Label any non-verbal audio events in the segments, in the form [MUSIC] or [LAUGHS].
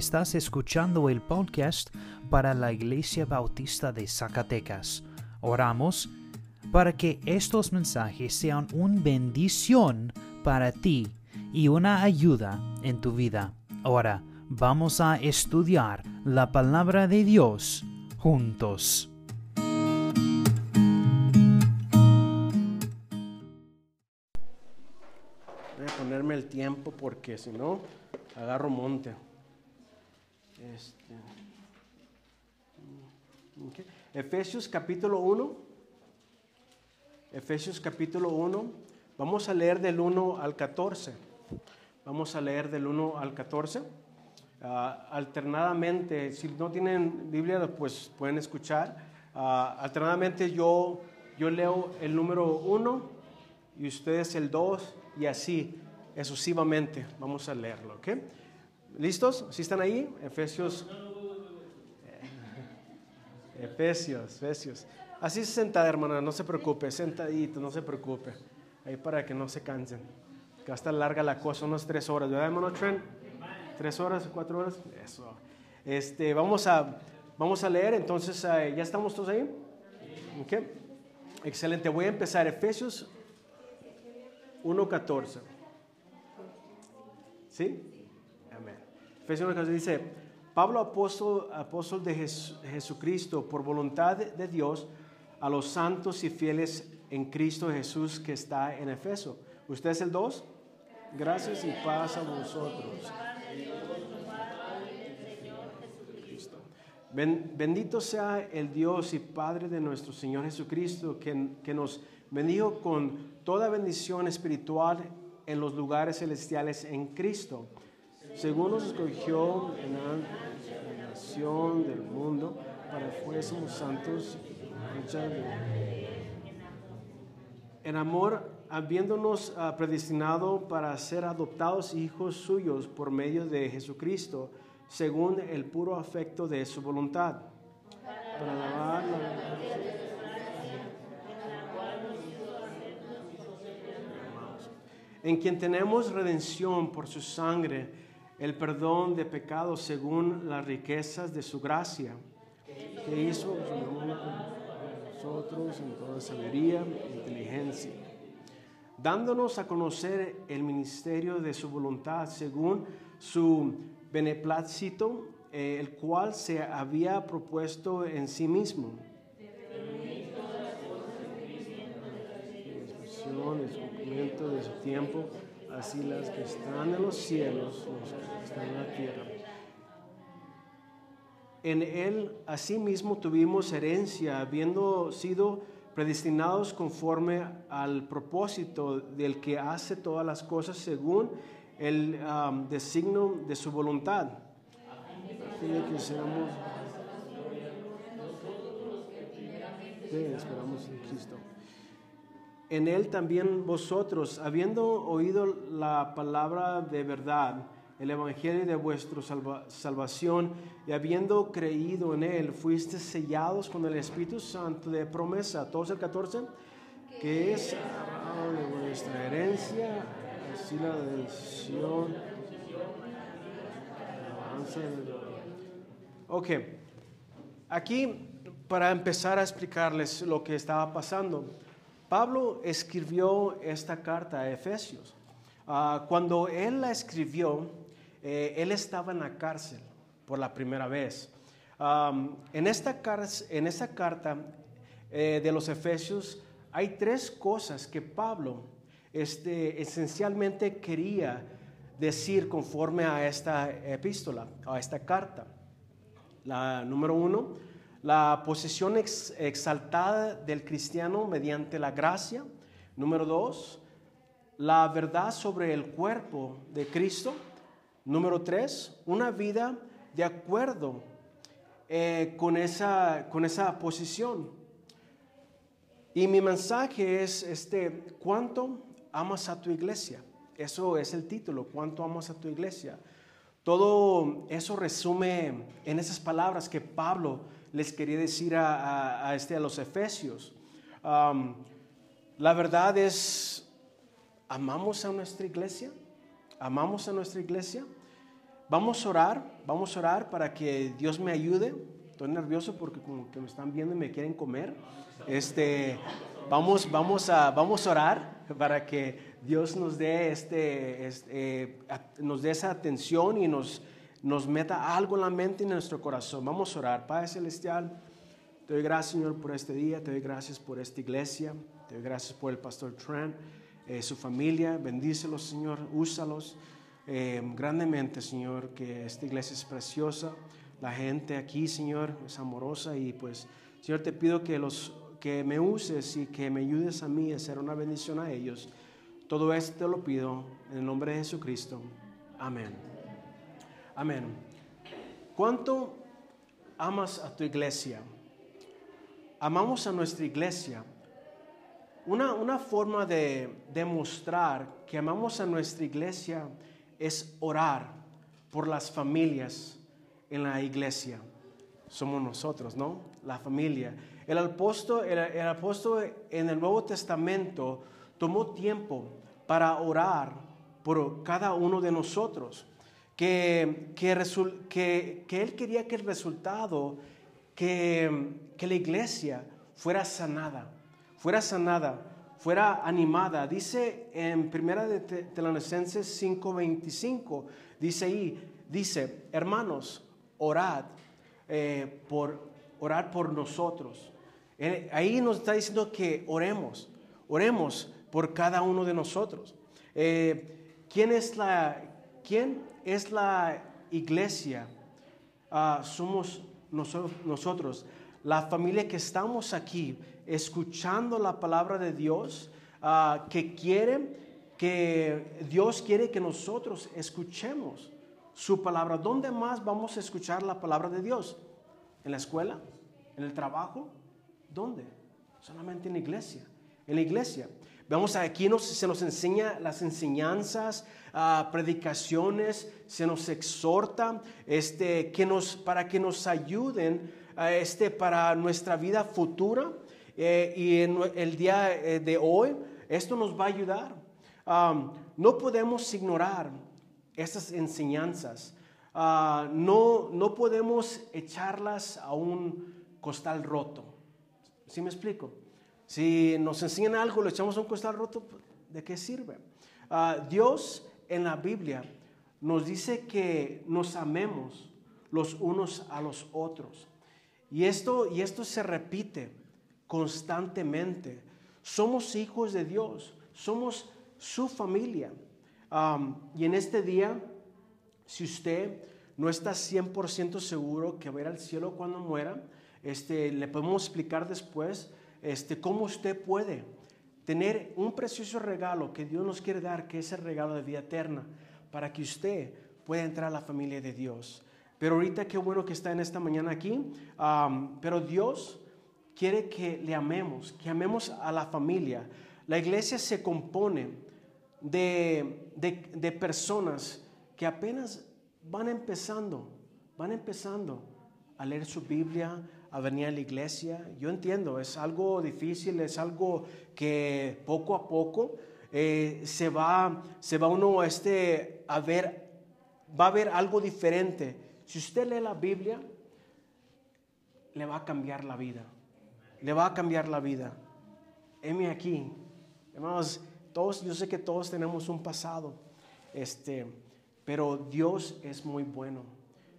Estás escuchando el podcast para la Iglesia Bautista de Zacatecas. Oramos para que estos mensajes sean una bendición para ti y una ayuda en tu vida. Ahora vamos a estudiar la palabra de Dios juntos. Voy a ponerme el tiempo porque si no, agarro monte. Este, ok. Efesios capítulo 1. Efesios capítulo 1. Vamos a leer del 1 al 14. Vamos a leer del 1 al 14. Ah, alternadamente, si no tienen Biblia, pues pueden escuchar. Ah, alternadamente yo, yo leo el número 1 y ustedes el 2 y así, excesivamente. Vamos a leerlo, ¿ok? ¿Listos? ¿Sí están ahí? Efesios. Efesios, Efesios. Así se senta, hermana, no se preocupe, sentadito, no se preocupe. Ahí para que no se cansen. Que va a estar larga la cosa, unas tres horas, ¿verdad, hermano Trent? ¿Tres horas, cuatro horas? Eso. Este, vamos, a, vamos a leer, entonces, eh, ¿ya estamos todos ahí? Ok. Excelente, voy a empezar. Efesios 1.14. ¿Sí? Efesios 1.14 dice, Pablo, apóstol, apóstol de Jesucristo, por voluntad de Dios, a los santos y fieles en Cristo Jesús que está en Efeso. ¿Usted es el 2? Gracias y paz a vosotros. bendito sea el Dios y Padre de nuestro Señor Jesucristo, que, que nos bendijo con toda bendición espiritual en los lugares celestiales en Cristo, según nos escogió en la nación del mundo para que fuésemos santos en amor, habiéndonos uh, predestinado para ser adoptados hijos suyos por medio de Jesucristo, según el puro afecto de su voluntad, para la en quien tenemos redención por su sangre, el perdón de pecados según las riquezas de su gracia, que hizo nosotros en toda sabiduría e inteligencia, dándonos a conocer el ministerio de su voluntad según su beneplácito, eh, el cual se había propuesto en sí mismo. de su tiempo, así las que están en los cielos, los que están en la tierra. En Él asimismo tuvimos herencia, habiendo sido predestinados conforme al propósito del que hace todas las cosas según el um, designio de su voluntad. que seamos, esperamos en Cristo en él también vosotros, habiendo oído la palabra de verdad, el evangelio de vuestra salvación, y habiendo creído en él, fuiste sellados con el Espíritu Santo de promesa. Todos el 14, que es de vuestra herencia, así la decisión. Ok, aquí para empezar a explicarles lo que estaba pasando. Pablo escribió esta carta a Efesios. Ah, cuando él la escribió, eh, él estaba en la cárcel por la primera vez. en, esta carta eh, de los Efesios hay tres cosas que Pablo este, esencialmente quería decir conforme a esta epístola, a esta carta. La número uno, la posición exaltada del cristiano mediante la gracia. Número dos, la verdad sobre el cuerpo de Cristo. Número tres, una vida de acuerdo eh, con, esa, con esa posición. Y mi mensaje es este, ¿cuánto amas a tu iglesia? Eso es el título, ¿cuánto amas a tu iglesia? Todo eso resume en esas palabras que Pablo les quería decir a, este, a los efesios. la verdad es, ¿amamos a nuestra iglesia? ¿Amamos a nuestra iglesia? vamos a orar, vamos a orar para que Dios me ayude. Estoy nervioso porque como que me están viendo y me quieren comer. Este, vamos, vamos, a, vamos a orar para que Dios nos dé, este, este nos dé esa atención y nos, nos meta algo en la mente y en nuestro corazón. Vamos a orar. Padre Celestial, te doy gracias, Señor, por este día. Te doy gracias por esta iglesia. Te doy gracias por el pastor Trent, eh, su familia. Bendícelos, Señor. Úsalos eh, grandemente, Señor, que esta iglesia es preciosa. La gente aquí, Señor, es amorosa y pues, Señor, te pido que los que me uses y que me ayudes a mí a ser una bendición a ellos. Todo esto te lo pido en el nombre de Jesucristo. Amén. Amén. ¿Cuánto amas a tu iglesia? Amamos a nuestra iglesia. Una, una forma de demostrar que amamos a nuestra iglesia es orar por las familias en la iglesia. Somos nosotros, ¿no? La familia. El apóstol, el, apóstol en el Nuevo Testamento tomó tiempo para orar por cada uno de nosotros. Que, que, que, él quería que el resultado, que, que la iglesia fuera sanada, fuera sanada, fuera animada. Dice en Primera de Tesalonicenses 5:25, dice ahí, dice, hermanos, orad eh, por orar por nosotros. Eh, ahí nos está diciendo que oremos, oremos por cada uno de nosotros. Eh, ¿quién, es la, ¿Quién es la iglesia? Ah, somos nosotros, la familia que estamos aquí escuchando la palabra de Dios, ah, que quiere, que Dios quiere que nosotros escuchemos su palabra. ¿Dónde más vamos a escuchar la palabra de Dios? ¿En la escuela? ¿En el trabajo? ¿Dónde? Solamente en la iglesia. En la iglesia. Vemos aquí nos, se nos enseña las enseñanzas, uh, predicaciones, se nos exhorta este, que nos, para que nos ayuden uh, este, para nuestra vida futura eh, y en el día eh, de hoy. Esto nos va a ayudar. Um, no podemos ignorar estas enseñanzas. Uh, no, no podemos echarlas a un costal roto. ¿Sí me explico? Si nos enseñan algo, le echamos a un costal roto, ¿de qué sirve? Uh, Dios en la Biblia nos dice que nos amemos los unos a los otros. Y esto, y esto se repite constantemente. Somos hijos de Dios, somos su familia. Y en este día, si usted no está 100% seguro que va a ir al cielo cuando muera, este, le podemos explicar después este, cómo usted puede tener un precioso regalo que Dios nos quiere dar, que es el regalo de vida eterna, para que usted pueda entrar a la familia de Dios. Pero ahorita qué bueno que está en esta mañana aquí, pero Dios quiere que le amemos, que amemos a la familia. La iglesia se compone de, de, de personas que apenas van empezando, van empezando a leer su Biblia, a venir a la iglesia. Yo entiendo, es algo difícil, es algo que poco a poco eh, se, va, se va uno este, a ver, va a ver algo diferente. Si usted lee la Biblia, le va a cambiar la vida. Le va a cambiar la vida. Heme aquí. Hermanos, todos, yo sé que todos tenemos un pasado, este, pero Dios es muy bueno.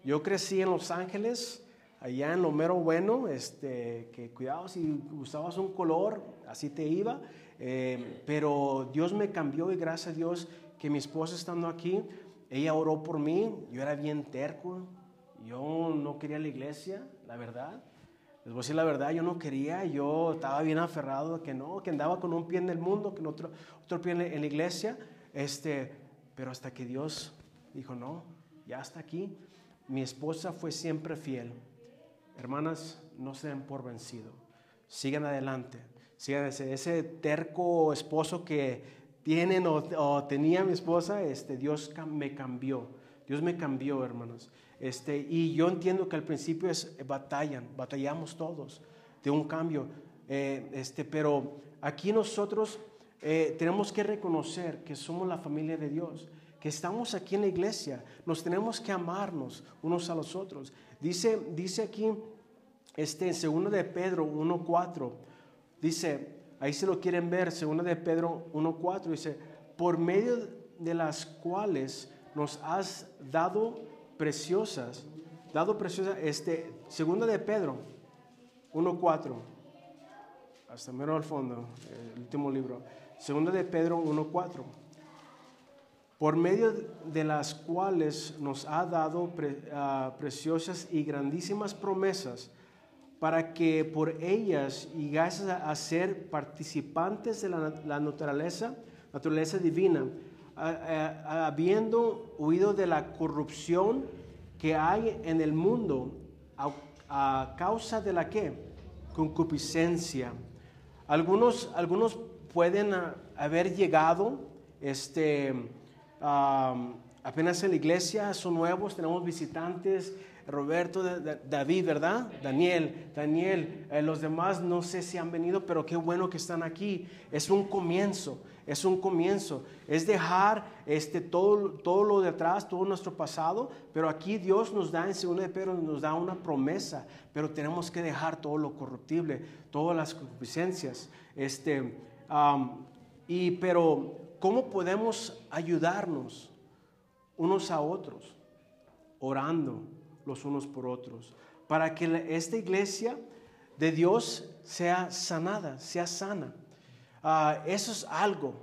Yo crecí en Los Ángeles, allá en lo mero bueno, este, que cuidado si usabas un color, así te iba, eh, pero Dios me cambió y gracias a Dios que mi esposa estando aquí, ella oró por mí, yo era bien terco, yo no quería la iglesia, la verdad. Les voy a decir la verdad, yo no quería, yo estaba bien aferrado que no, que andaba con un pie en el mundo, que otro, otro pie en la iglesia, este, pero hasta que Dios dijo, no, ya está aquí. Mi esposa fue siempre fiel. Hermanas, no se den por vencido. Sigan adelante. Sigan ese, ese terco esposo que tienen o, tenía mi esposa, este, Dios me cambió. Dios me cambió, hermanos. Este, y yo entiendo que al principio es batallan, batallamos todos de un cambio. Eh, este, pero aquí nosotros eh, tenemos que reconocer que somos la familia de Dios, que estamos aquí en la iglesia, nos tenemos que amarnos unos a los otros. Dice, dice aquí, este, en 2 de Pedro 1.4, dice, ahí se lo quieren ver, 2 de Pedro 1.4, dice, por medio de las cuales nos has dado preciosas, dado preciosas, este, 2 de Pedro 1.4, hasta mero al fondo, el último libro, 2 de Pedro 1.4 por medio de las cuales nos ha dado ah, preciosas y grandísimas promesas, para que por ellas llegáis a, ser participantes de la, naturaleza, naturaleza divina, habiendo huido de la corrupción que hay en el mundo a, causa de la que concupiscencia. Algunos, algunos pueden haber llegado, este, apenas en la iglesia, son nuevos, tenemos visitantes, Roberto, David, ¿verdad? Daniel, Daniel, eh, los demás no sé si han venido, pero qué bueno que están aquí. Es un comienzo, es un comienzo. Es dejar este, todo, todo lo de atrás, todo nuestro pasado, pero aquí Dios nos da en 2 de Pedro, nos da una promesa, pero tenemos que dejar todo lo corruptible, todas las concupiscencias. Este, y, pero ¿Cómo podemos ayudarnos unos a otros? Orando los unos por otros, para que esta iglesia de Dios sea sanada, sea sana. Ah, eso es algo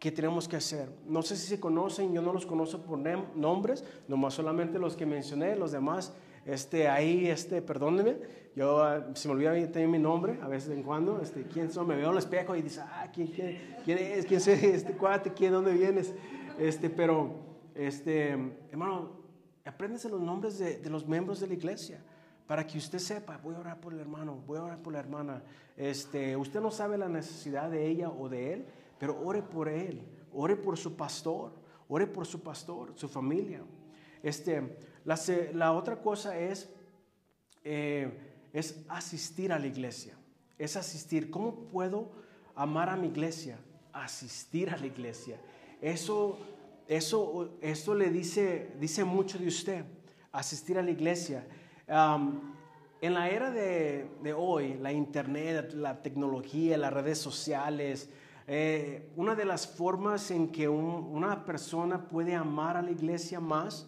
que tenemos que hacer. No sé si se conocen, yo no los conozco por nombres, nomás solamente los que mencioné, los demás, este, ahí, este, perdónenme, yo ah, se me olvida también mi nombre, a veces en cuando, este, ¿quién son? Me veo el espejo y dice, ah, ¿quién, quién, quién es? ¿Quién es este cuate? ¿Quién? ¿Dónde vienes? Este, pero, este, hermano, apréndese los nombres de, de, los miembros de la iglesia para que usted sepa, voy a orar por el hermano, voy a orar por la hermana. Este, usted no sabe la necesidad de ella o de él, pero ore por él, ore por su pastor, ore por su pastor, su familia. Este, la, la otra cosa es... Eh, es asistir a la iglesia. Es asistir. ¿Cómo puedo amar a mi iglesia? Asistir a la iglesia. Eso, eso, esto le dice, dice mucho de usted. Asistir a la iglesia. en la era de, hoy, la internet, la tecnología, las redes sociales, eh, una de las formas en que una persona puede amar a la iglesia más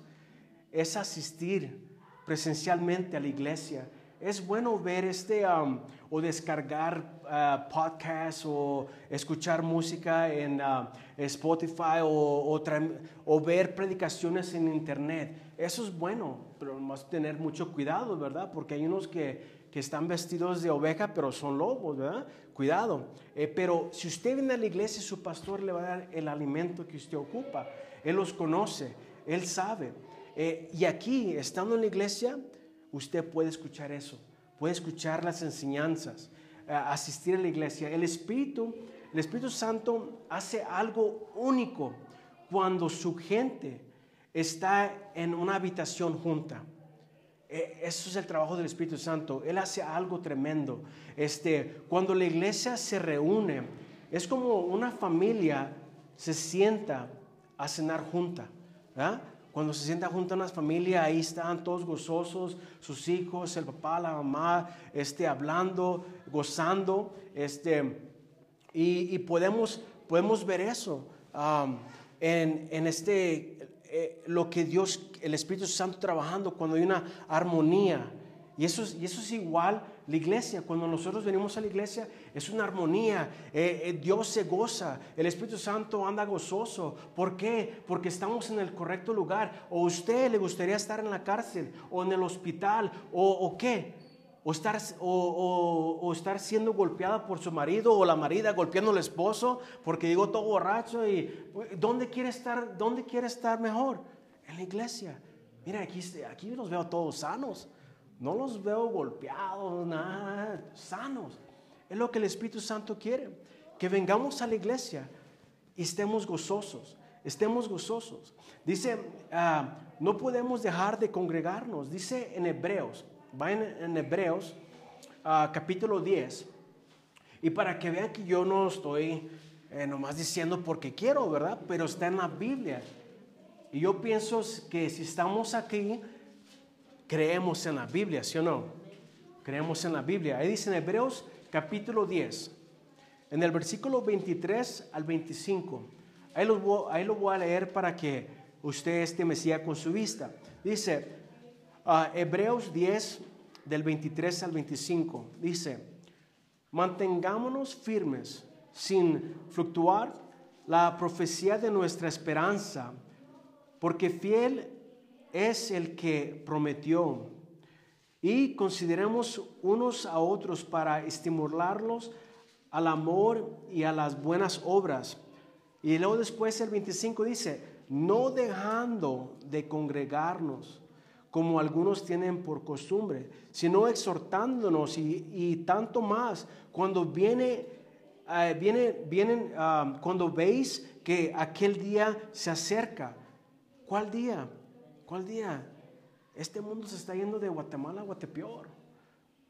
es asistir presencialmente a la iglesia es bueno ver este o descargar uh, podcasts o escuchar música en ah, Spotify o, o, ver predicaciones en internet. Eso es bueno, pero más tener mucho cuidado, ¿verdad? Porque hay unos que, que están vestidos de oveja, pero son lobos, ¿verdad? Cuidado. Eh, pero si usted viene a la iglesia, su pastor le va a dar el alimento que usted ocupa. Él los conoce, él sabe. Eh, y aquí, estando en la iglesia, usted puede escuchar eso, puede escuchar las enseñanzas, eh, asistir a la iglesia. El Espíritu, el Espíritu Santo hace algo único cuando su gente está en una habitación junta. E, eso es el trabajo del Espíritu Santo. Él hace algo tremendo. Este, cuando la iglesia se reúne, es como una familia se sienta a cenar junta. ¿verdad? Cuando se sienta junto a una familia, ahí están todos gozosos, sus hijos, el papá, la mamá, este, hablando, gozando, este, y, podemos, podemos ver eso um, en, en, este, eh, lo que Dios, el Espíritu Santo trabajando cuando hay una armonía. Y eso, y eso es igual la iglesia, cuando nosotros venimos a la iglesia, es una armonía. Eh, eh, Dios se goza, el Espíritu Santo anda gozoso. ¿Por qué? Porque estamos en el correcto lugar. O usted le gustaría estar en la cárcel, o en el hospital, o, qué. O estar, o, estar siendo golpeada por su marido o la marida golpeando al esposo porque llegó todo borracho y ¿dónde quiere estar, dónde quiere estar mejor? En la iglesia. Mira, aquí, aquí los veo todos sanos. No los veo golpeados, nada, sanos. Es lo que el Espíritu Santo quiere. Que vengamos a la iglesia y estemos gozosos. Estemos gozosos. Dice, ah, no podemos dejar de congregarnos. Dice en Hebreos, va en, Hebreos ah, capítulo 10. Y para que vean que yo no estoy eh, nomás diciendo porque quiero, ¿verdad? Pero está en la Biblia. Y yo pienso que si estamos aquí, creemos en la Biblia, ¿sí o no? Creemos en la Biblia. Ahí dice en Hebreos capítulo 10, en el versículo 23 al 25. Ahí lo, voy, a leer para que usted esté mesía con su vista. Dice, uh, Hebreos 10, del 23 al 25, dice, mantengámonos firmes sin fluctuar la profecía de nuestra esperanza, porque fiel es el que prometió. Y consideremos unos a otros para estimularlos al amor y a las buenas obras. Y luego después el 25 dice, no dejando de congregarnos como algunos tienen por costumbre, sino exhortándonos y, tanto más cuando viene, eh, viene vienen, ah, cuando veis que aquel día se acerca. ¿Cuál día? ¿Cuál día? Este mundo se está yendo de Guatemala a Guatepeor.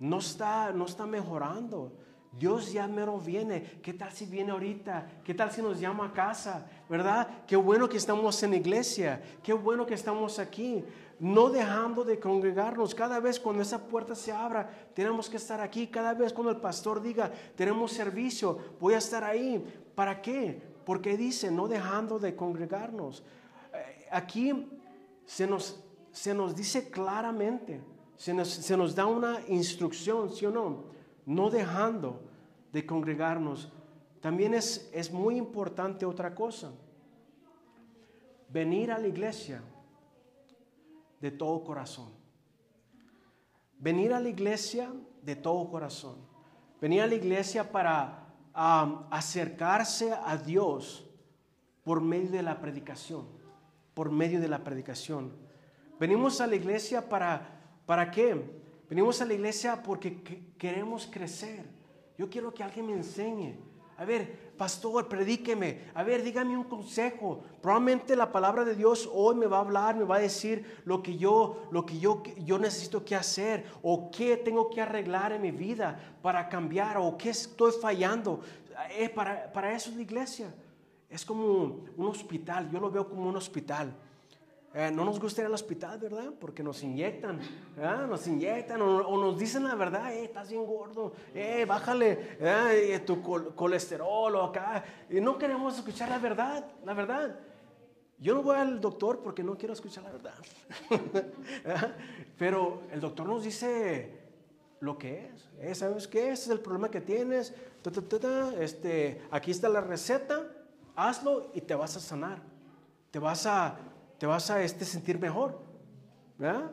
No está, no está mejorando. Dios ya mero viene. ¿Qué tal si viene ahorita? ¿Qué tal si nos llama a casa? ¿Verdad? Qué bueno que estamos en iglesia. Qué bueno que estamos aquí. No dejando de congregarnos. Cada vez cuando esa puerta se abra, tenemos que estar aquí. Cada vez cuando el pastor diga, tenemos servicio, voy a estar ahí. ¿Para qué? Porque dice, no dejando de congregarnos. Eh, aquí se nos, se nos dice claramente, se nos, se nos da una instrucción, ¿sí o no? no dejando de congregarnos. También es, es muy importante otra cosa, venir a la iglesia de todo corazón. Venir a la iglesia de todo corazón. Venir a la iglesia para acercarse a Dios por medio de la predicación. Por medio de la predicación. Venimos a la iglesia para, ¿para qué? Venimos a la iglesia porque queremos crecer. Yo quiero que alguien me enseñe. A ver, pastor, predíqueme. A ver, dígame un consejo. Probablemente la palabra de Dios hoy me va a hablar, me va a decir lo que yo, lo que yo, yo necesito que hacer o qué tengo que arreglar en mi vida para cambiar o qué estoy fallando. Eh, para, para eso es la iglesia. Es como un hospital. Yo lo veo como un hospital. Eh, no nos gusta ir al hospital, ¿verdad? Porque nos inyectan, nos inyectan o, nos dicen la verdad, eh, estás bien gordo, eh, bájale eh, tu colesterol o acá. Y no queremos escuchar la verdad, la verdad. Yo no voy al doctor porque no quiero escuchar la verdad. [LAUGHS] Pero el doctor nos dice lo que es. Eh, ¿Sabes qué? Ese es el problema que tienes. Este, aquí está la receta, hazlo y te vas a sanar. Te vas a te vas a este, sentir mejor. ¿verdad?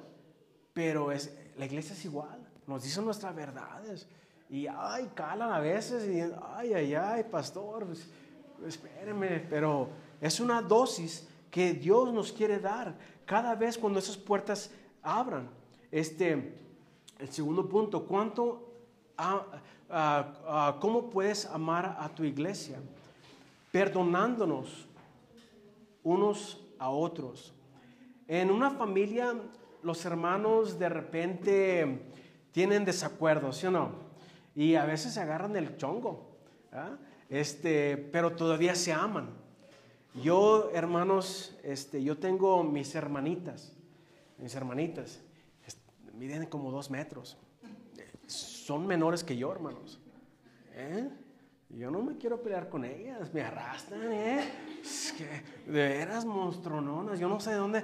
Pero es, la iglesia es igual, nos dicen nuestras verdades. Y ay, calan a veces y ay, ay, ay, pastor, pues, espéreme, pero es una dosis que Dios nos quiere dar cada vez cuando esas puertas abran. Este, el segundo punto, ¿cuánto, cómo puedes amar a tu iglesia? Perdonándonos unos a otros. En una familia, los hermanos de repente tienen desacuerdos, ¿sí o no? Y a veces se agarran el chongo, este, pero todavía se aman. Yo, hermanos, este, yo tengo mis hermanitas, mis hermanitas, miden como dos metros. Son menores que yo, hermanos. ¿Eh? Yo no me quiero pelear con ellas, me arrastran, ¿eh? Es que de veras monstrononas, yo no sé de dónde.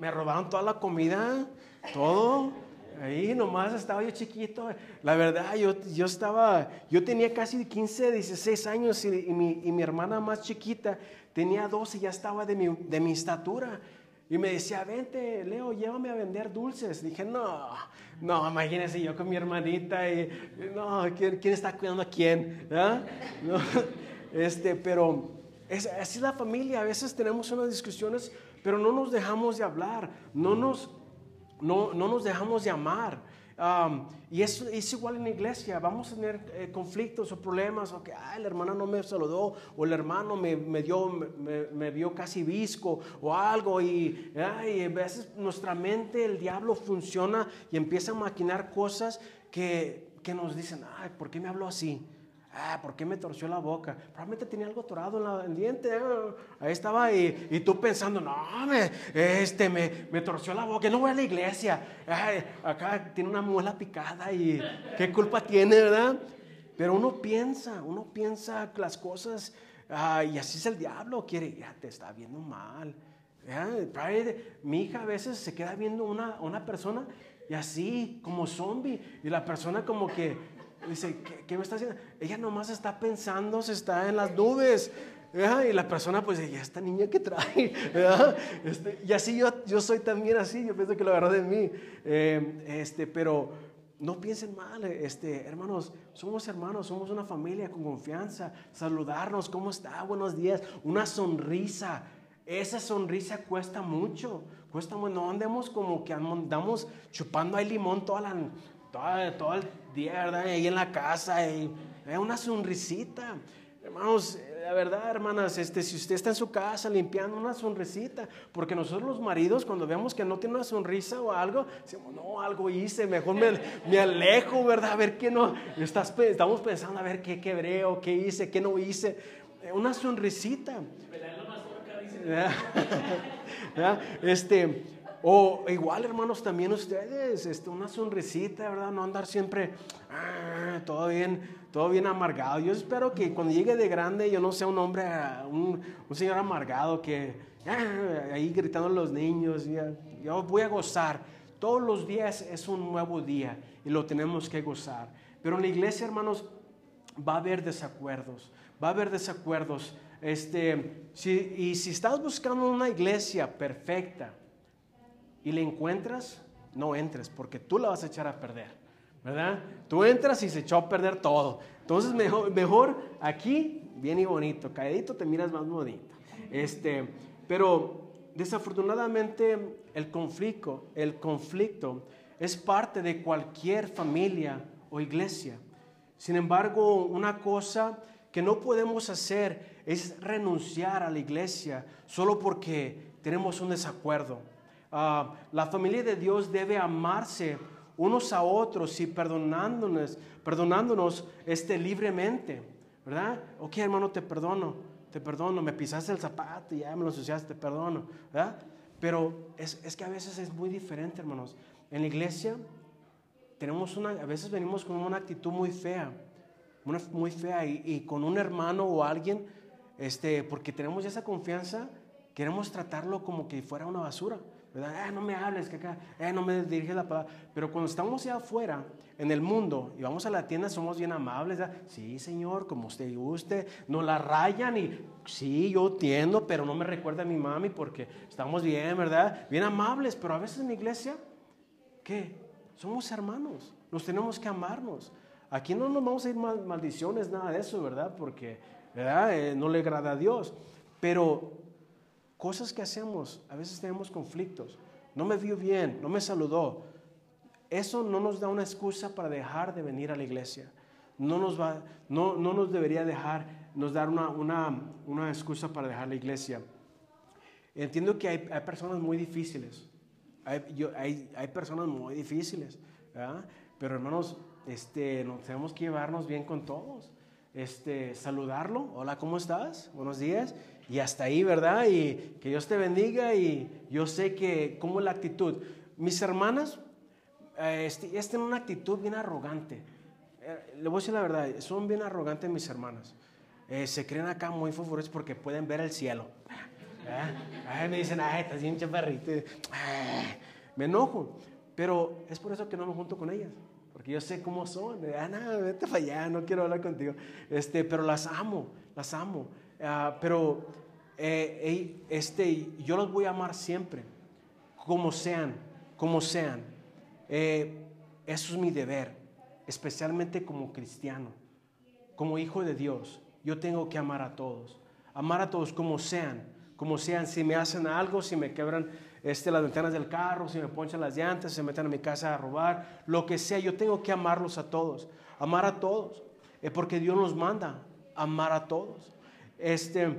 Me robaron toda la comida, todo. Ahí nomás estaba yo chiquito. La verdad, yo, yo estaba, yo tenía casi 15, 16 años y, mi, y mi, hermana más chiquita tenía 12 y ya estaba de mi, de mi estatura. Y me decía, vente, Leo, llévame a vender dulces. Dije, no, no, imagínense yo con mi hermanita y, no, ¿quién, está cuidando a quién? ¿Ah? [LAUGHS] este, pero es, así es la familia, a veces tenemos unas discusiones, pero no nos dejamos de hablar, no nos, no, no nos dejamos de amar y es, es, igual en la iglesia, vamos a tener eh, conflictos o problemas, o que la hermana no me saludó, o el hermano me, me dio, me, me, vio casi visco, o algo, y, ay, a veces nuestra mente, el diablo funciona y empieza a maquinar cosas que, que nos dicen, ay, ¿por qué me habló así? Ah, ¿por qué me torció la boca? Probablemente tenía algo atorado en, el diente. ah, Ahí estaba y, tú pensando, no, me, este, me, torció la boca, no voy a la iglesia. Ay, acá tiene una muela picada y qué culpa tiene, ¿verdad? Pero uno piensa, uno piensa las cosas y así es el diablo, quiere, ya te está viendo mal. Mi hija a veces se queda viendo una persona y así, como zombie, y la persona como que dice, ¿qué, qué me está haciendo? Ella nomás está pensando, se está en las nubes. Y la persona pues dice, "¿Y esta niña que trae? Este, y así yo, yo soy también así, yo pienso que lo agarró de mí. Eh, este, pero no piensen mal, este, hermanos, somos hermanos, somos una familia con confianza, saludarnos, ¿cómo está? Buenos días, una sonrisa. Esa sonrisa cuesta mucho, cuesta mucho. No andemos como que andamos chupando ahí limón toda la, toda- todo el día, ¿verdad? Ahí en la casa, y, una sonrisita. Hermanos, la verdad, hermanas, este, si usted está en su casa limpiando una sonrisita, porque nosotros los maridos cuando vemos que no tiene una sonrisa o algo, decimos, no, algo hice, mejor me, me alejo, ¿verdad? A ver qué no, estás, estamos pensando a ver qué quebré o qué hice, qué no hice. Eh, Una sonrisita. [LAUGHS] ¿verdad? Este, o igual, hermanos, también ustedes, este, una sonrisita, ¿verdad? No andar siempre ah, todo bien, todo bien amargado. Yo espero que cuando llegue de grande yo no sea un hombre, ah, un, un señor amargado que ah, ahí gritando a los niños. ya. Yo voy a gozar. Todos los días es un nuevo día y lo tenemos que gozar. Pero en la iglesia, hermanos, va a haber desacuerdos, va a haber desacuerdos. Este, y si estás buscando una iglesia perfecta y la encuentras, no entres, porque tú la vas a echar a perder, ¿verdad? Tú entras y se echó a perder todo. Entonces, mejor, mejor aquí, bien y bonito, calladito te miras más bonito. Este, pero desafortunadamente el conflicto, el conflicto es parte de cualquier familia o iglesia. Sin embargo, una cosa que no podemos hacer es renunciar a la iglesia solo porque tenemos un desacuerdo. Ah, la familia de Dios debe amarse unos a otros y perdonándonos, perdonándonos este, libremente, ¿verdad? Ok, hermano, te perdono, te perdono, me pisaste el zapato y ya me lo ensuciaste, te perdono, ¿verdad? Pero es, es que a veces es muy diferente, hermanos. En la iglesia tenemos una, a veces venimos con una actitud muy fea, muy fea y, y con un hermano o alguien, este, porque tenemos esa confianza, queremos tratarlo como que fuera una basura, "Eh, no me hables, que acá, eh, no me diriges la palabra. Pero cuando estamos allá afuera, en el mundo, y vamos a la tienda, somos bien amables, ¿verdad? Sí, señor, como usted guste, nos la rayan y sí, yo entiendo, pero no me recuerda a mi mami porque estamos bien, ¿verdad? Bien amables, pero a veces en la iglesia, ¿qué? Somos hermanos, nos tenemos que amarnos. Aquí no nos vamos a ir mal- maldiciones, nada de eso, ¿verdad? Porque. Eh, no le agrada a Dios. Pero cosas que hacemos, a veces tenemos conflictos. No me vio bien, no me saludó. Eso no nos da una excusa para dejar de venir a la iglesia. No nos, va, no, no nos debería dejar, nos dar una, una, una excusa para dejar la iglesia. Entiendo que hay, hay personas muy difíciles. Hay, yo- hay, hay personas muy difíciles. Pero hermanos, este, nos tenemos que llevarnos bien con todos. Este, saludarlo. Hola, ¿cómo estás? Buenos días. Y hasta ahí, ¿verdad? Y que Dios te bendiga. Y yo sé que, ¿cómo la actitud? Mis hermanas, eh, este, tienen una actitud bien arrogante. Eh, le voy a decir la verdad, son bien arrogantes mis hermanas. Eh, se creen acá muy favoritos porque pueden ver el cielo. Ay, me dicen, ay, estás bien chaparrito. Me enojo. Pero es por eso que no me junto con ellas. Porque yo sé cómo son. Ah, no, vete para allá, no quiero hablar contigo. Este, pero las amo, las amo. Ah, pero eh, este, yo los voy a amar siempre. Como sean, como sean. Eh, eso es mi deber. Especialmente como cristiano. Como hijo de Dios. Yo tengo que amar a todos. Amar a todos como sean como sean, si me hacen algo, si me quebran este, las ventanas del carro, si me ponchan las llantas, se meten a mi casa a robar, lo que sea, yo tengo que amarlos a todos, amar a todos, eh, porque Dios nos manda amar a todos. Este,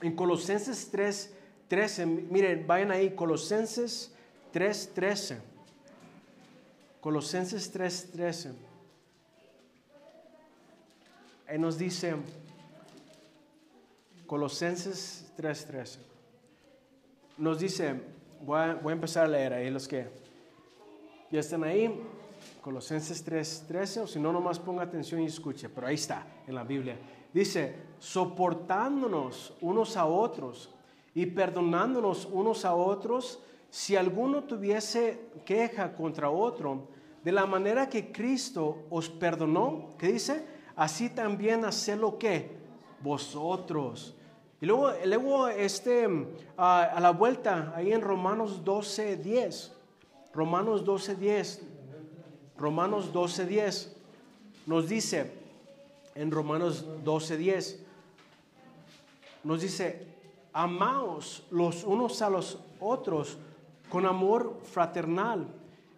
en Colosenses 3, 13, miren, vayan ahí, Colosenses 3, 13. Colosenses 3, 13. Ahí nos dice Colosenses 3:13. Nos dice, voy a, voy a empezar a leer ahí los que ya están ahí. Colosenses 3:13, o si no, nomás ponga atención y escuche, pero ahí está en la Biblia. Dice, soportándonos unos a otros y perdonándonos unos a otros si alguno tuviese queja contra otro, de la manera que Cristo os perdonó, ¿qué dice? Así también hacedlo que vosotros. Y luego, luego este, ah, a la vuelta, ahí en Romanos 12, 10, Romanos 12, 10, Romanos 12, 10, nos dice, en Romanos 12, 10, nos dice, amaos los unos a los otros con amor fraternal,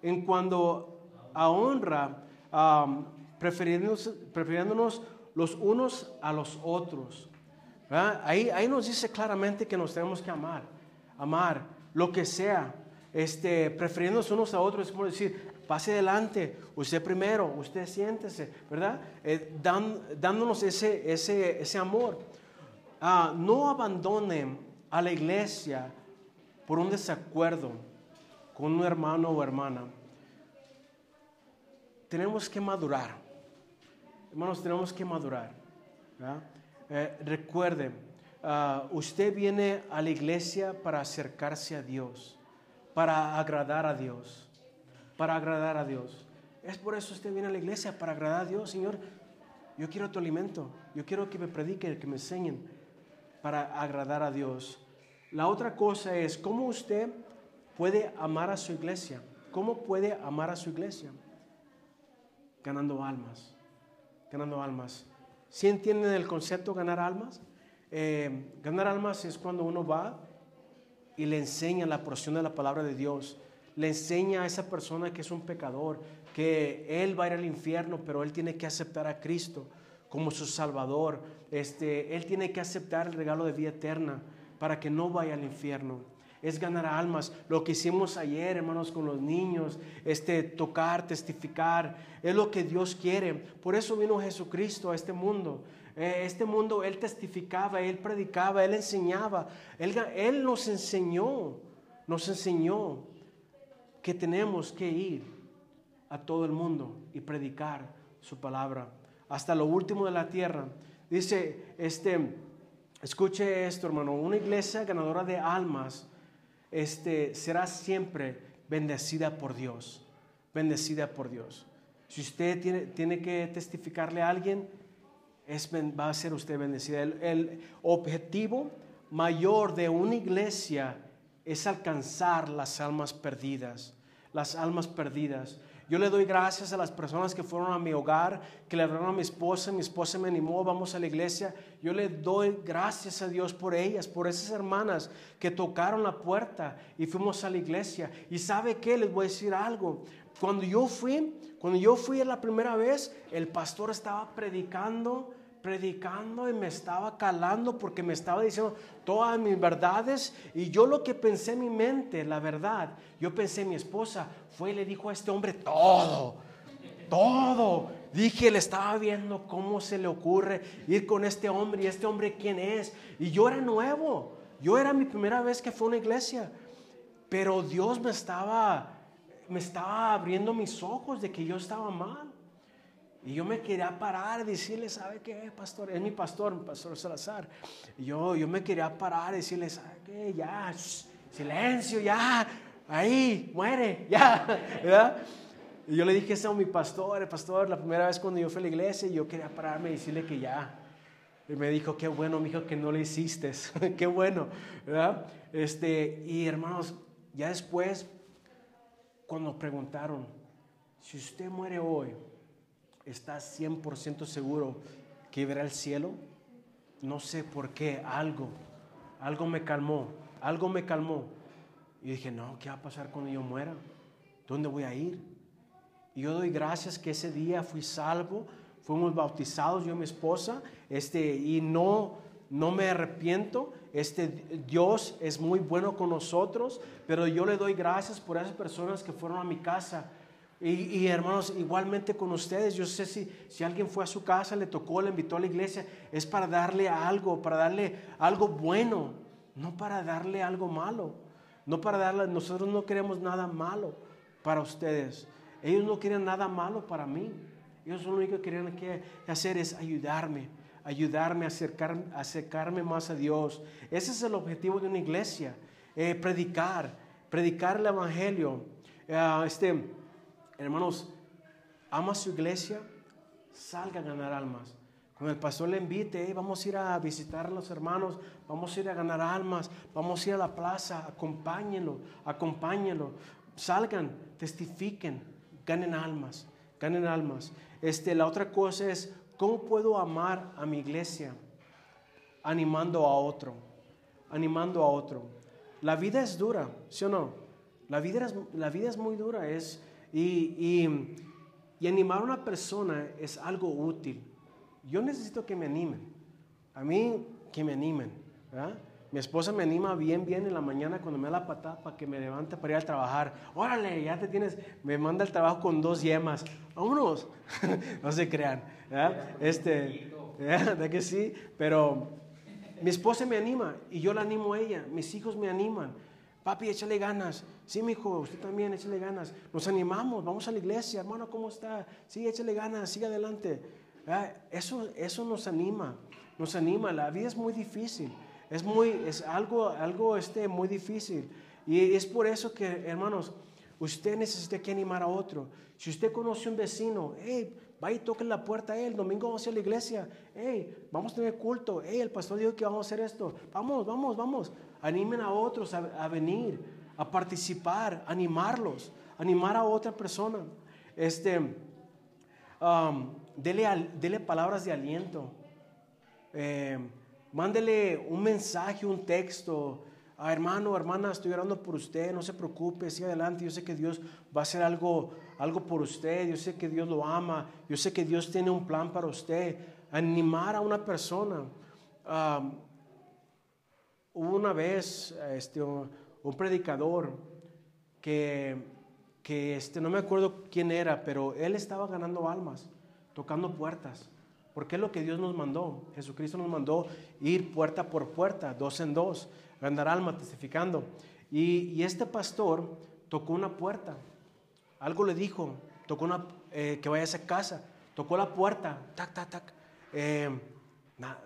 en cuanto a honra, um, prefiriéndonos, los unos a los otros. Ahí, ahí nos dice claramente que nos tenemos que amar, amar lo que sea, este, prefiriéndonos unos a otros, es como decir, pase adelante, usted primero, usted siéntese, ¿verdad? Eh, dándonos ese, ese, ese amor. Ah, no abandonen a la iglesia por un desacuerdo con un hermano o hermana. Tenemos que madurar. Hermanos, tenemos que madurar. Eh, recuerde, ah, usted viene a la iglesia para acercarse a Dios, para agradar a Dios, para agradar a Dios. Es por eso usted viene a la iglesia, para agradar a Dios, Señor. Yo quiero tu alimento, yo quiero que me prediquen, que me enseñen, para agradar a Dios. La otra cosa es cómo usted puede amar a su iglesia. ¿Cómo puede amar a su iglesia? Ganando almas, ganando almas. ¿Sí entienden el concepto ganar almas? Eh, ganar almas es cuando uno va y le enseña la porción de la palabra de Dios. Le enseña a esa persona que es un pecador, que él va a ir al infierno, pero él tiene que aceptar a Cristo como su Salvador. Este, él tiene que aceptar el regalo de vida eterna para que no vaya al infierno. Es ganar almas. Lo que hicimos ayer, hermanos, con los niños, este tocar, testificar, es lo que Dios quiere. Por eso vino Jesucristo a este mundo. Eh, este mundo, Él testificaba, Él predicaba, Él enseñaba. Él, él nos enseñó, nos enseñó que tenemos que ir a todo el mundo y predicar su palabra hasta lo último de la tierra. Dice, este, escuche esto, hermano, una iglesia ganadora de almas este, será siempre bendecida por Dios, bendecida por Dios. Si usted tiene, tiene que testificarle a alguien, es, va a ser usted bendecida. El, el objetivo mayor de una iglesia es alcanzar las almas perdidas, las almas perdidas. Yo le doy gracias a las personas que fueron a mi hogar, que le hablaron a mi esposa, mi esposa me animó, vamos a la iglesia. Yo le doy gracias a Dios por ellas, por esas hermanas que tocaron la puerta y fuimos a la iglesia. Y sabe qué, les voy a decir algo. Cuando yo fui, cuando yo fui la primera vez, el pastor estaba predicando predicando y me estaba calando porque me estaba diciendo todas mis verdades y yo lo que pensé en mi mente, la verdad, yo pensé mi esposa fue y le dijo a este hombre todo, todo. Dije, le estaba viendo cómo se le ocurre ir con este hombre y este hombre quién es. Y yo era nuevo, yo era mi primera vez que fue a una iglesia, pero Dios me estaba, me estaba abriendo mis ojos de que yo estaba mal. Y yo me quería parar decirle, ¿sabe qué, pastor? Es mi pastor, mi pastor Salazar. Y yo, yo me quería parar decirle, ¿sabe qué? Ya, silencio, ya, ahí, muere, ya, [LAUGHS] ¿verdad? Y yo le dije eso a mi pastor, el pastor, la primera vez cuando yo fui a la iglesia, yo quería pararme y decirle que ya. Y me dijo, qué bueno, mijo, que no le hiciste, [LAUGHS] qué bueno, ¿verdad? Este, y hermanos, ya después, cuando preguntaron, si usted muere hoy, ¿Estás 100% seguro que verá el cielo? No sé por qué, algo, algo me calmó, algo me calmó. Y dije, no, ¿qué va a pasar cuando yo muera? ¿Dónde voy a ir? Y yo doy gracias que ese día fui salvo, fuimos bautizados yo y mi esposa, este, y no, no me arrepiento. Este, Dios es muy bueno con nosotros, pero yo le doy gracias por esas personas que fueron a mi casa Y, hermanos, igualmente con ustedes, yo sé si, si alguien fue a su casa, le tocó, le invitó a la iglesia, es para darle algo, para darle algo bueno, no para darle algo malo. No para darle, nosotros no queremos nada malo para ustedes. Ellos no quieren nada malo para mí. Ellos lo único que quieren hacer es ayudarme, ayudarme a, acercar, acercarme más a Dios. Ese es el objetivo de una iglesia, eh, predicar, predicar el Evangelio. Eh, este, hermanos, ama su iglesia, salga a ganar almas. Cuando el pastor le invite, vamos a ir a visitar a los hermanos, vamos a ir a ganar almas, vamos a ir a la plaza, acompáñenlo, acompáñenlo, salgan, testifiquen, ganen almas, ganen almas. Este, la otra cosa es, ¿cómo puedo amar a mi iglesia? Animando a otro, animando a otro. La vida es dura, ¿sí o no? La vida es, la vida es muy dura, es y, y, animar a una persona es algo útil. Yo necesito que me animen. A mí, que me animen. Mi esposa me anima bien, bien en la mañana cuando me da la patada para que me levante para ir a trabajar. Órale, ya te tienes, me manda el trabajo con dos yemas. Vámonos. [LAUGHS] no se crean. Este, ¿de que sí? Pero mi esposa me anima y yo la animo a ella. Mis hijos me animan. Papi, échale ganas. Sí, mi hijo, usted también, échale ganas. Nos animamos, vamos a la iglesia, hermano, ¿cómo está? Sí, échale ganas, siga adelante. Ah, eso, eso nos anima, nos anima. La vida es muy difícil, es, muy, es algo, algo este, muy difícil. Y es por eso que, hermanos, usted necesita que animar a otro. Si usted conoce un vecino, hey, vaya y toque la puerta a él, domingo vamos a la iglesia, hey, vamos a tener culto, hey, el pastor dijo que vamos a hacer esto, vamos, vamos, vamos animen a otros a, venir, a participar, animarlos, animar a otra persona. Este, um, dele, palabras de aliento. Eh, mándele un mensaje, un texto. Ah, hermano, hermana, estoy orando por usted, no se preocupe, siga adelante. Yo sé que Dios va a hacer algo, algo por usted. Yo sé que Dios lo ama. Yo sé que Dios tiene un plan para usted. Animar a una persona. Hubo una vez este, un, predicador que, que este, no me acuerdo quién era, pero él estaba ganando almas, tocando puertas. Porque es lo que Dios nos mandó. Jesucristo nos mandó ir puerta por puerta, dos en dos, ganar almas, testificando. Y, este pastor tocó una puerta. Algo le dijo, tocó una, eh, que vaya a esa casa. Tocó la puerta, tac, tac, tac. Eh,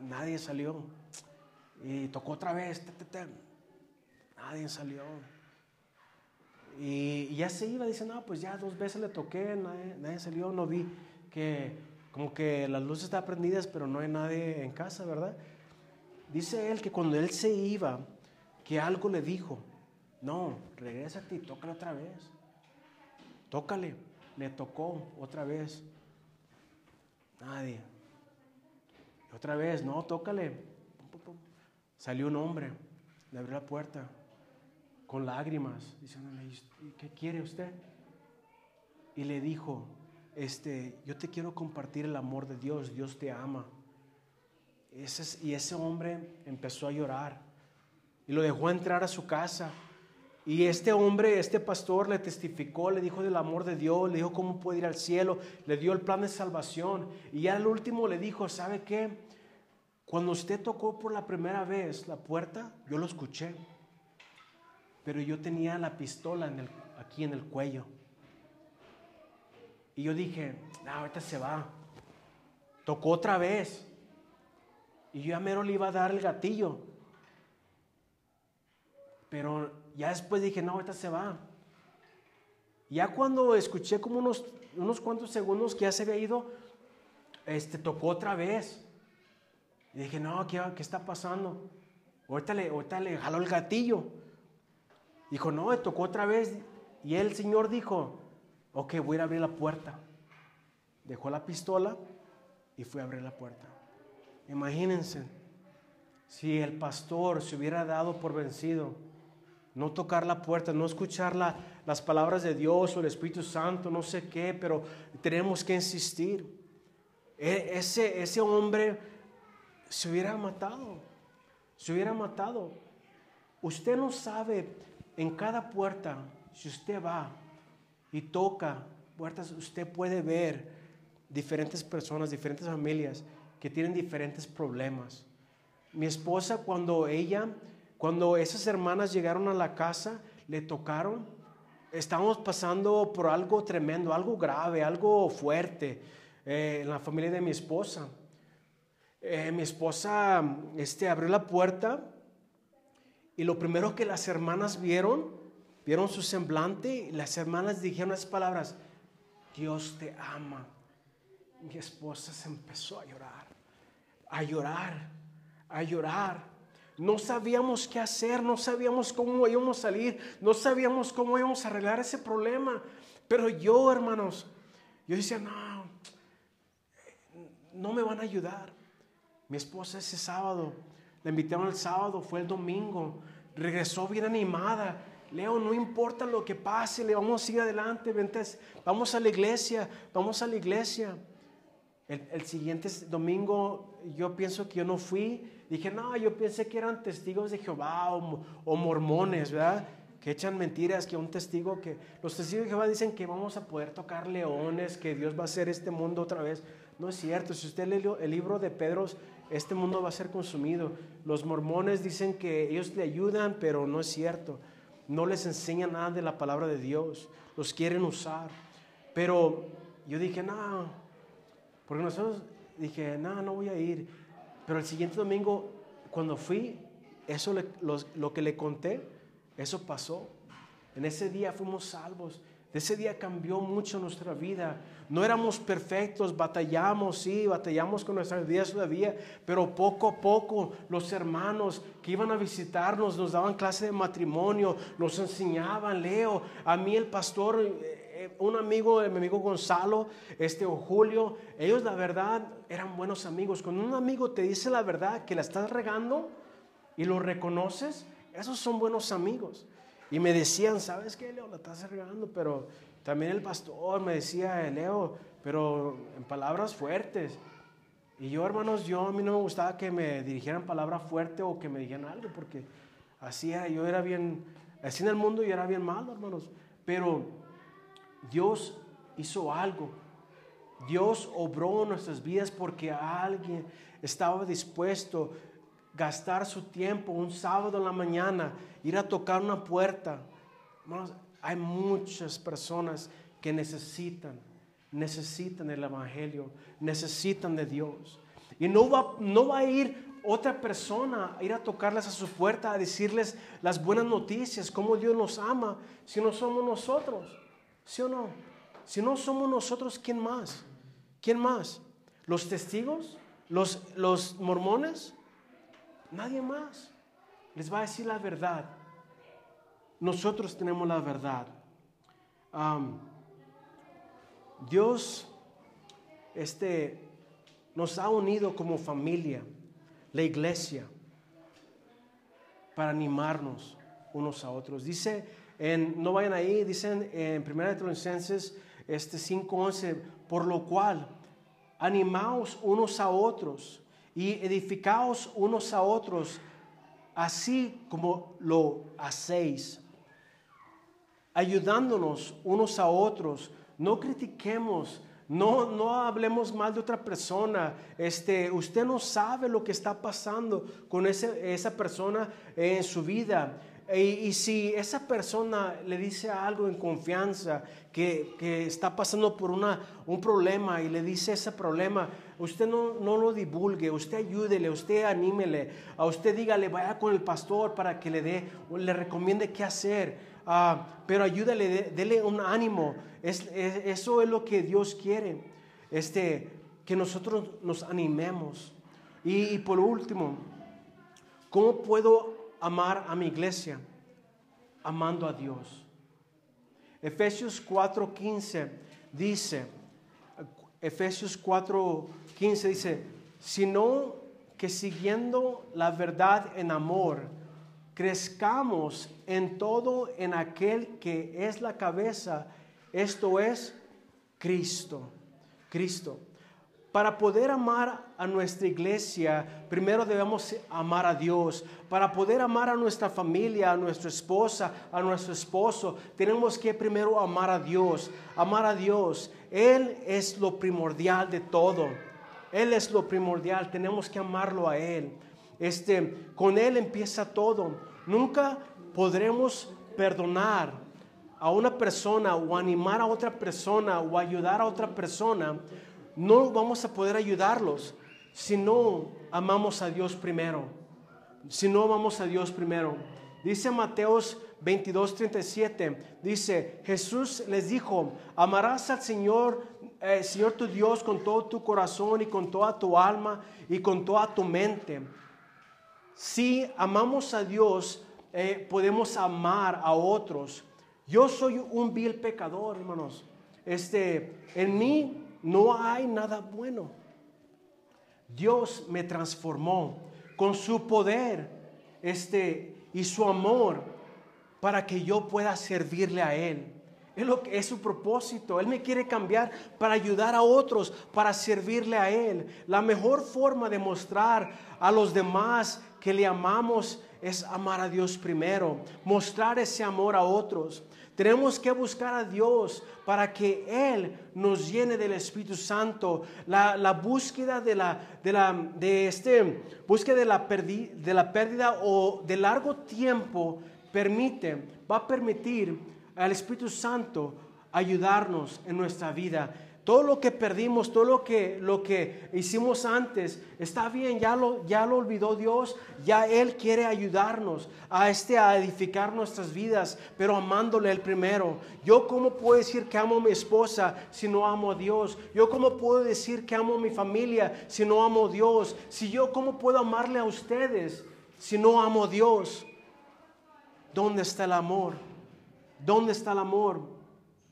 nadie salió. Y tocó otra vez. Nadie salió. Y, ya se iba, dice, no, pues ya dos veces le toqué, nadie, salió, no vi que como que las luces están prendidas, pero no hay nadie en casa, ¿verdad? Dice él que cuando él se iba, que algo le dijo, no, regrésate y tócale otra vez. Tócale, le tocó otra vez. Nadie. otra vez, no, tócale. Salió un hombre, le abrió la puerta con lágrimas, diciéndole, ¿qué quiere usted? Y le dijo, este, yo te quiero compartir el amor de Dios, Dios te ama. y ese hombre empezó a llorar y lo dejó entrar a su casa. Y este hombre, este pastor le testificó, le dijo del amor de Dios, le dijo cómo puede ir al cielo, le dio el plan de salvación. Y al último le dijo, ¿sabe qué? Cuando usted tocó por la primera vez la puerta, yo lo escuché, pero yo tenía la pistola aquí en el cuello. Y yo dije, ahorita se va. Tocó otra vez. Y yo a mero le iba a dar el gatillo. Pero ya después dije, no, ahorita se va. Ya cuando escuché como unos, unos cuantos segundos que ya se había ido, este, tocó otra vez. Y dije, no, ¿qué, qué está pasando? Ahorita le, jaló el gatillo. Dijo, no, tocó otra vez. Y el Señor dijo, ok, voy a abrir la puerta. Dejó la pistola y fue a abrir la puerta. Imagínense, si el pastor se hubiera dado por vencido, no tocar la puerta, no escuchar las palabras de Dios o el Espíritu Santo, no sé qué, pero tenemos que insistir. E, ese, ese hombre se hubiera matado, se hubiera matado. Usted no sabe en cada puerta, si usted va y toca puertas, usted puede ver diferentes personas, diferentes familias que tienen diferentes problemas. Mi esposa, cuando ella, cuando esas hermanas llegaron a la casa, le tocaron, estábamos pasando por algo tremendo, algo grave, algo fuerte eh, en la familia de mi esposa. Eh, mi esposa este, abrió la puerta y lo primero que las hermanas vieron, vieron su semblante y las hermanas dijeron esas palabras, Dios te ama. Mi esposa se empezó a llorar, a llorar, a llorar. No sabíamos qué hacer, no sabíamos cómo íbamos a salir, no sabíamos cómo íbamos a arreglar ese problema. Pero yo, hermanos, yo decía, no, no me van a ayudar. Mi esposa ese sábado, la invitaron el sábado, fue el domingo, regresó bien animada. Leo, no importa lo que pase, le vamos a ir adelante, vamos a la iglesia, vamos a la iglesia. El, siguiente domingo yo pienso que yo no fui, dije, no, yo pensé que eran testigos de Jehová o, o mormones, ¿verdad? que echan mentiras, que un testigo que los testigos de Jehová dicen que vamos a poder tocar leones, que Dios va a hacer este mundo otra vez. No es cierto. Si usted lee el libro de Pedro, este mundo va a ser consumido. Los mormones dicen que ellos le ayudan, pero no es cierto. No les enseñan nada de la palabra de Dios. Los quieren usar. Pero yo dije, no, porque nosotros dije, no, no voy a ir. Pero el siguiente domingo, cuando fui, eso lo que le conté, eso pasó. En ese día fuimos salvos. Ese día cambió mucho nuestra vida. No éramos perfectos, batallamos, sí, batallamos con nuestras vidas todavía, pero poco a poco los hermanos que iban a visitarnos nos daban clase de matrimonio, nos enseñaban, Leo, a mí el pastor, eh, eh, un amigo, mi amigo Gonzalo, este o Julio, ellos la verdad eran buenos amigos. Cuando un amigo te dice la verdad que la estás regando y lo reconoces, esos son buenos amigos. Y me decían, ¿sabes qué, Leo? La estás regando, pero también el pastor me decía, Leo, pero en palabras fuertes. Y yo, hermanos, yo a mí no me gustaba que me dirigieran palabras fuertes o que me dijeran algo, porque así yo era bien, así en el mundo yo era bien malo, hermanos. Pero Dios hizo algo. Dios obró nuestras vidas porque alguien estaba dispuesto gastar su tiempo un sábado en la mañana, ir a tocar una puerta. hay muchas personas que necesitan, necesitan el Evangelio, necesitan de Dios. Y no va, no va a ir otra persona a ir a tocarles a su puerta, a decirles las buenas noticias, cómo Dios nos ama, si no somos nosotros. ¿Sí o no? Si no somos nosotros, ¿quién más? ¿Quién más? ¿Los testigos? ¿Los, los mormones? Nadie más les va a decir la verdad. Nosotros tenemos la verdad. Dios este, nos ha unido como familia, la iglesia, para animarnos unos a otros. Dice, en, no vayan ahí, dicen en 1 Tesalonicenses este 5:11, por lo cual animaos unos a otros y edificaos unos a otros, así como lo hacéis, ayudándonos unos a otros. No critiquemos, no, no hablemos mal de otra persona. Este, usted no sabe lo que está pasando con ese, esa persona en su vida. Y, si esa persona le dice algo en confianza, que, que, está pasando por una, un problema y le dice ese problema, usted no, no lo divulgue, usted ayúdele, usted anímele, a usted dígale, vaya con el pastor para que le dé, le recomiende qué hacer, uh, pero ayúdale, dele un ánimo, es, eso es lo que Dios quiere, este, que nosotros nos animemos. Y, y por último, ¿cómo puedo amar a mi iglesia amando a Dios. Efesios 4:15 dice, Efesios 4:15 dice, sino que siguiendo la verdad en amor, crezcamos en todo en aquel que es la cabeza, esto es Cristo. Cristo. Para poder amar a nuestra iglesia, primero debemos amar a Dios. Para poder amar a nuestra familia, a nuestra esposa, a nuestro esposo, tenemos que primero amar a Dios. Amar a Dios. Él es lo primordial de todo. Él es lo primordial. Tenemos que amarlo a Él. Este, con Él empieza todo. Nunca podremos perdonar a una persona o animar a otra persona o ayudar a otra persona no vamos a poder ayudarlos si no amamos a Dios primero. Si no amamos a Dios primero. Dice Mateos 22, 37, dice, Jesús les dijo, amarás al Señor, eh, Señor tu Dios con todo tu corazón y con toda tu alma y con toda tu mente. Si amamos a Dios, eh, podemos amar a otros. Yo soy un vil pecador, hermanos. Este, en mí no hay nada bueno. Dios me transformó con su poder este, y su amor para que yo pueda servirle a Él. Es, lo que, es su propósito. Él me quiere cambiar para ayudar a otros, para servirle a Él. La mejor forma de mostrar a los demás que le amamos es amar a Dios primero, mostrar ese amor a otros. Tenemos que buscar a Dios para que Él nos llene del Espíritu Santo. La, búsqueda de la, de la, de este, búsqueda de la, de la pérdida o de largo tiempo permite, va a permitir al Espíritu Santo ayudarnos en nuestra vida. Todo lo que perdimos, todo lo que, lo que hicimos antes, está bien, ya lo, ya lo olvidó Dios, ya Él quiere ayudarnos a, este, a edificar nuestras vidas, pero amándole el primero. Yo cómo puedo decir que amo a mi esposa si no amo a Dios? Yo cómo puedo decir que amo a mi familia si no amo a Dios? Si yo cómo puedo amarle a ustedes si no amo a Dios? ¿Dónde está el amor? ¿Dónde está el amor?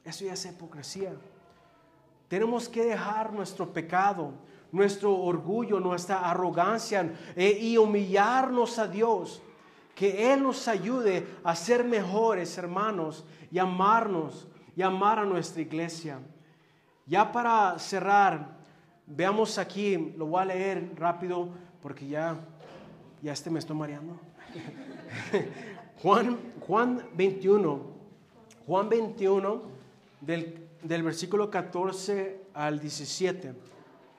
Eso ya es hipocresía. Tenemos que dejar nuestro pecado, nuestro orgullo, nuestra arrogancia eh, y humillarnos a Dios. Que Él nos ayude a ser mejores hermanos y amarnos y amar a nuestra iglesia. Ya para cerrar, veamos aquí, lo voy a leer rápido porque ya, ya este me estoy mareando. [LAUGHS] Juan, Juan 21, Juan 21 del del versículo 14 al 17.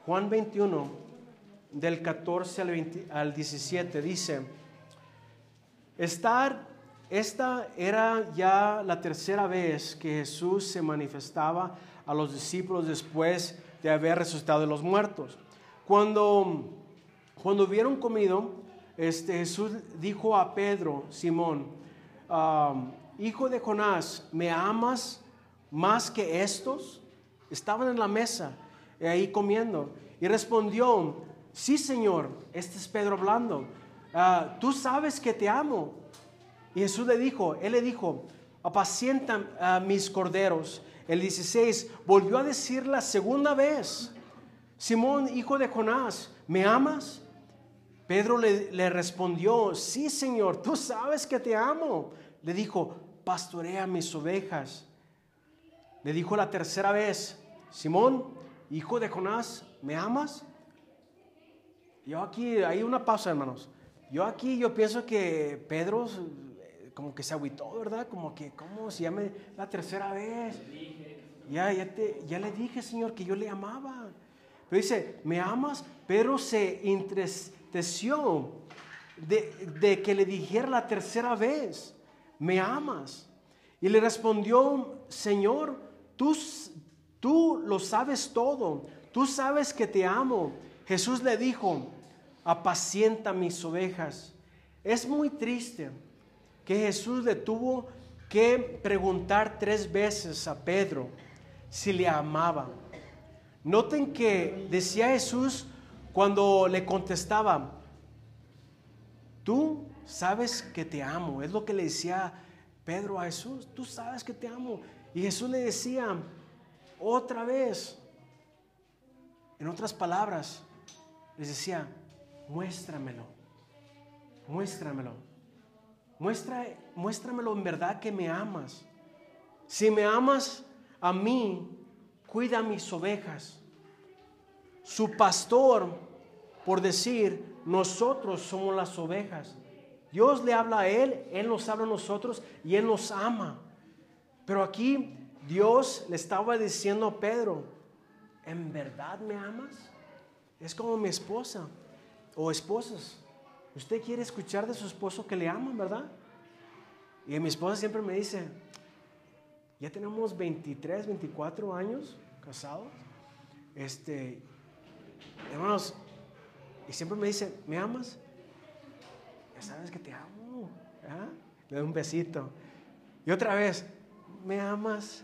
Juan 21, del 14 al, al 17, dice, Estar, esta era ya la tercera vez que Jesús se manifestaba a los discípulos después de haber resucitado de los muertos. Cuando, cuando hubieron comido, este, Jesús dijo a Pedro, Simón, ah, hijo de Jonás, ¿me amas más que estos? Estaban en la mesa, eh, ahí comiendo. Y respondió, sí Señor, este es Pedro hablando, ah, tú sabes que te amo. Y Jesús le dijo, él le dijo, apacientan a mis corderos. El 16 volvió a decir la segunda vez, Simón, hijo de Jonás, ¿me amas? Pedro le, le, respondió, sí Señor, tú sabes que te amo. Le dijo, pastorea mis ovejas. Le dijo la tercera vez, Simón, hijo de Jonás, ¿me amas? Yo aquí, hay una pausa, hermanos. Yo aquí, yo pienso que Pedro eh, como que se agüitó, ¿verdad? Como que, ¿cómo se llame la tercera vez? Ya, ya, te, ya le dije, Señor, que yo le amaba. Pero dice, ¿me amas? Pero se entristeció de, de que le dijera la tercera vez, ¿me amas? Y le respondió, Señor, Tú, lo sabes todo. Tú sabes que te amo. Jesús le dijo, apacienta mis ovejas. Es muy triste que Jesús le tuvo que preguntar tres veces a Pedro si le amaba. Noten que decía Jesús cuando le contestaba, tú sabes que te amo. Es lo que le decía Pedro a Jesús, tú sabes que te amo. Y Jesús le decía otra vez, en otras palabras, les decía, muéstramelo, muéstramelo, muestra, muéstramelo en verdad que me amas. Si me amas a mí, cuida mis ovejas. su pastor, por decir, nosotros somos las ovejas. Dios le habla a Él, Él nos habla a nosotros y Él nos ama. Pero aquí Dios le estaba diciendo a Pedro, ¿en verdad me amas? Es como mi esposa o esposas. Usted quiere escuchar de su esposo que le aman, ¿verdad? Y mi esposa siempre me dice, ya tenemos 23, 24 años casados. Este, hermanos, y siempre me dice, ¿me amas? Ya sabes que te amo. Le doy un besito. Y otra vez, ¿me amas?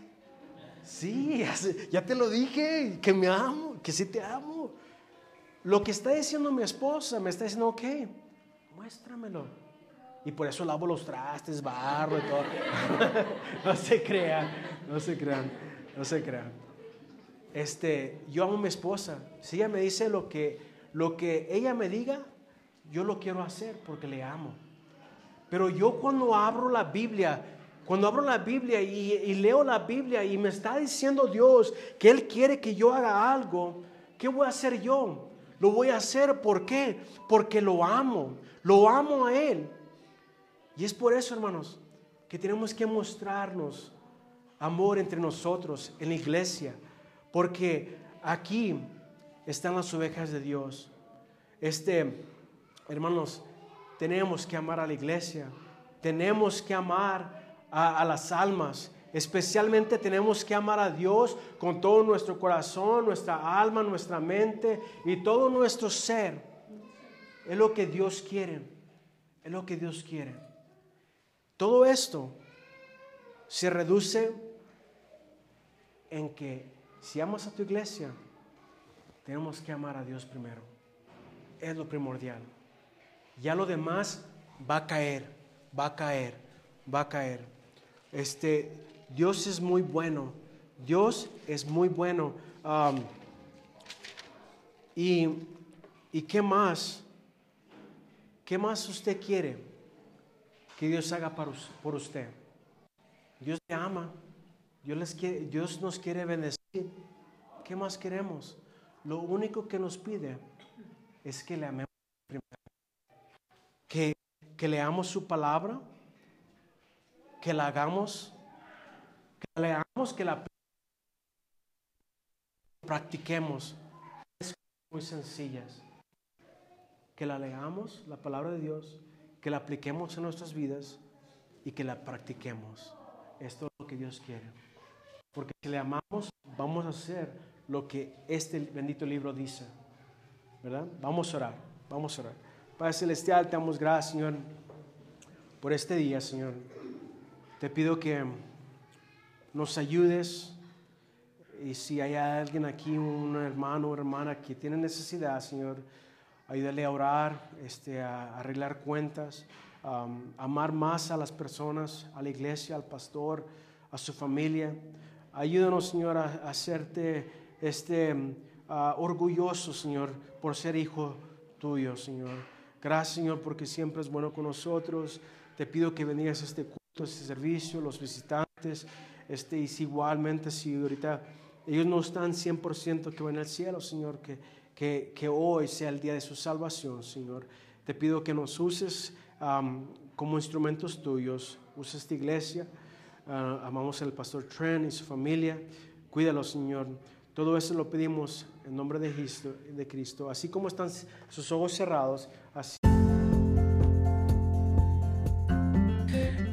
Sí, ya te lo dije, que me amo, que sí te amo. Lo que está diciendo mi esposa, me está diciendo, ok, muéstramelo. Y por eso lavo los trastes, barro y todo. [LAUGHS] no se crean, no se crean, no se crean. Este, yo amo a mi esposa. Si ella me dice lo que, lo que ella me diga, yo lo quiero hacer porque le amo. Pero yo cuando abro la Biblia, cuando abro la Biblia y, leo la Biblia y me está diciendo Dios que Él quiere que yo haga algo, ¿qué voy a hacer yo? Lo voy a hacer, ¿por? Porque lo amo, lo amo a Él. Y es por eso, hermanos, que tenemos que mostrarnos amor entre nosotros en la iglesia, porque aquí están las ovejas de Dios. Este, hermanos, tenemos que amar a la iglesia, tenemos que amar a, las almas. Especialmente tenemos que amar a Dios con todo nuestro corazón, nuestra alma, nuestra mente y todo nuestro ser. Es lo que Dios quiere. Es lo que Dios quiere. Todo esto se reduce en que si amas a tu iglesia, tenemos que amar a Dios primero. Es lo primordial. Ya lo demás va a caer, va a caer, va a caer. Este, Dios es muy bueno. Dios es muy bueno. Y, y, qué más? ¿Qué más usted quiere que Dios haga por usted? Dios te ama. Dios, les quiere, Dios nos quiere bendecir. ¿Qué más queremos? Lo único que nos pide es que le amemos Que, que leamos su palabra que la hagamos, que la que la practiquemos. Es muy sencillas. Que la leamos, la palabra de Dios, que la apliquemos en nuestras vidas y que la practiquemos. Esto es lo que Dios quiere. Porque si le amamos, vamos a hacer lo que este bendito libro dice. ¿Verdad? Vamos a orar, vamos a orar. Padre Celestial, te damos gracias, Señor, por este día, Señor. Te pido que nos ayudes y si hay alguien aquí, un hermano o hermana que tiene necesidad, Señor, ayúdale a orar, este, a arreglar cuentas, a amar más a las personas, a la iglesia, al pastor, a su familia. Ayúdanos, Señor, a, hacerte este, orgulloso, Señor, por ser hijo tuyo, Señor. Gracias, Señor, porque siempre es bueno con nosotros. Te pido que bendigas este este servicio, los visitantes, este, y si igualmente si ahorita ellos no están 100% que van al cielo, Señor, que, que, que, hoy sea el día de su salvación, Señor. Te pido que nos uses como instrumentos tuyos, usa esta iglesia, uh, amamos al pastor Trent y su familia, cuídalo, Señor. Todo eso lo pedimos en nombre de Cristo, de Cristo. Así como están sus ojos cerrados, así.